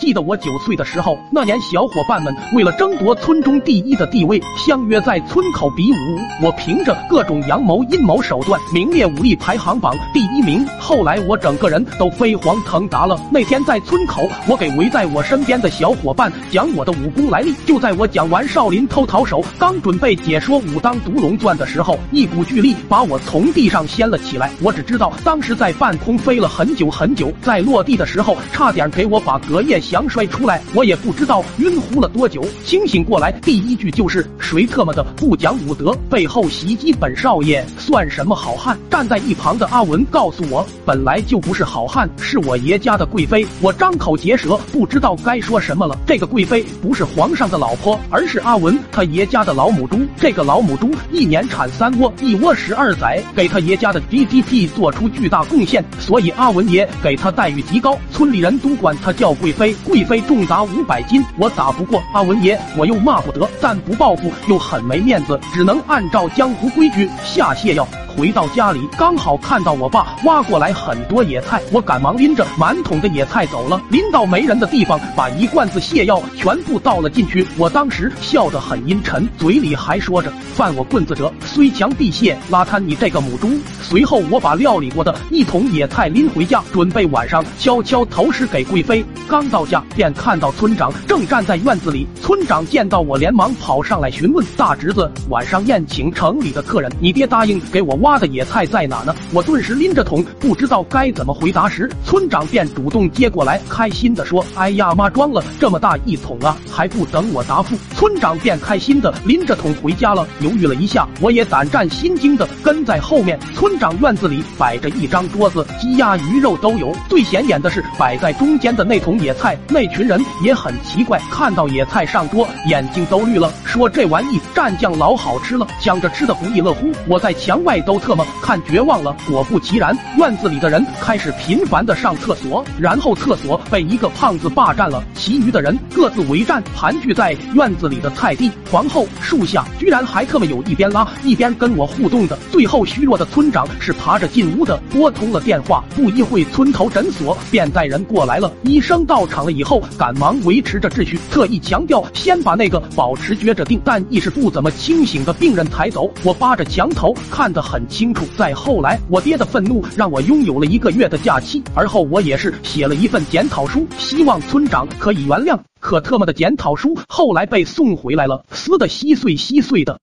记得我九岁的时候，那年小伙伴们为了争夺村中第一的地位，相约在村口比武。我凭着各种阳谋阴谋手段，名列武力排行榜第一名。后来我整个人都飞黄腾达了。那天在村口，我给围在我身边的小伙伴讲我的武功来历。就在我讲完少林偷桃手，刚准备解说武当独龙钻的时候，一股巨力把我从地上掀了起来。我只知道当时在半空飞了很久很久，在落地的时候差点给我把隔夜翔摔出来。我也不知道晕乎了多久，清醒过来第一句就是谁特么的不讲武德，背后袭击本少爷，算什么好汉？站在一旁的阿文告诉我，本来就不是好汉，是我爷家的贵妃。我张口结舌，不知道该说什么了。这个贵妃不是皇上的老婆，而是阿文他爷家的老母猪。这个老母猪一年产三窝，一窝十二载，给他爷家的 GDP 做出巨大贡献，所以阿文爷给他待遇极高，村里人都管他叫贵妃。贵妃重达五百斤，我打不过阿文爷，我又骂不得，但不报复又很没面子，只能按照江湖规矩下泻药。回到家里，刚好看到我爸挖过来很多野菜，我赶忙拎着满桶的野菜走了。拎到没人的地方，把一罐子泻药全部倒了进去。我当时笑得很阴沉，嘴里还说着：“犯我棍子者，虽强必泄，拉摊你这个母猪。”随后，我把料理过的一桶野菜拎回家，准备晚上悄悄投食给贵妃。刚到家，便看到村长正站在院子里。村长见到我，连忙跑上来询问：“大侄子，晚上宴请城里的客人，你爹答应给我。”挖的野菜在哪呢？我顿时拎着桶，不知道该怎么回答时，村长便主动接过来，开心的说：“哎呀妈，装了这么大一桶啊，还不等我答复。”村长便开心的拎着桶回家了。犹豫了一下，我也胆战心惊的跟在后面。村长院子里摆着一张桌子，鸡鸭鱼肉都有，最显眼的是摆在中间的那桶野菜。那群人也很奇怪，看到野菜上桌，眼睛都绿了，说这玩意蘸酱老好吃了，抢着吃的不亦乐乎。我在墙外都。都特么看绝望了，果不其然，院子里的人开始频繁的上厕所，然后厕所被一个胖子霸占了，其余的人各自为战，盘踞在院子里的菜地、皇后树下，居然还特么有一边拉一边跟我互动的。最后，虚弱的村长是爬着进屋的，拨通了电话，不一会，村头诊所便带人过来了。医生到场了以后，赶忙维持着秩序，特意强调先把那个保持撅着腚但意识不怎么清醒的病人抬走。我扒着墙头看得很清楚。再后来，我爹的愤怒让我拥有了一个月的假期，而后我也是写了一份检讨书，希望村长可以原谅。可特么的检讨书后来被送回来了，撕的稀碎稀碎的。